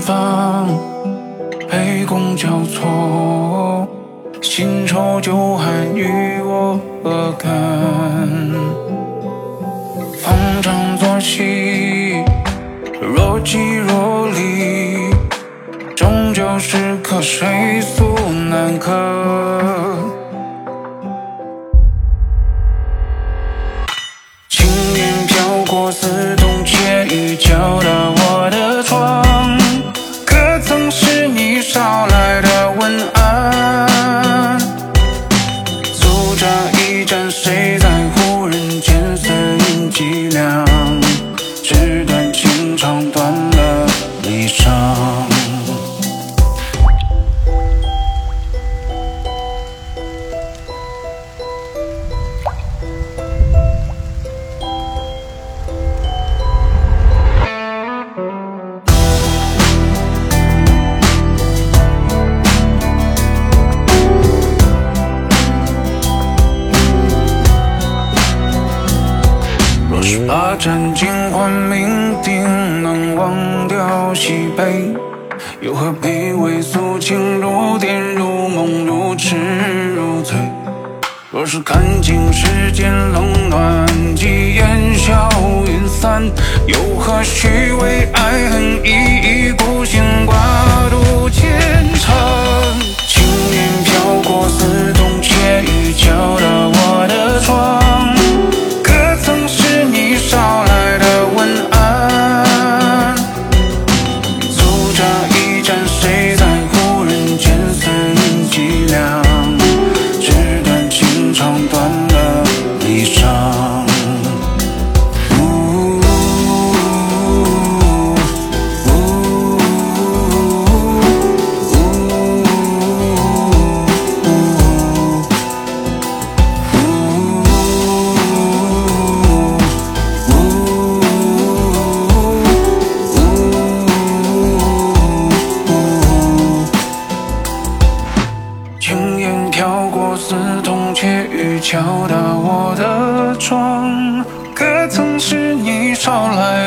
方，杯弓交错，新仇旧恨与我何干？逢场作戏，若即若离，终究是客谁诉难堪。捎来的问安？诉这一盏，谁把盏尽欢酩酊，能忘掉喜悲，又何必为俗情如电如梦如痴如醉？若是看尽世间冷暖，即烟消云散，又何须为爱任谁轻烟飘过，似同窃语敲打我的窗，可曾是你捎来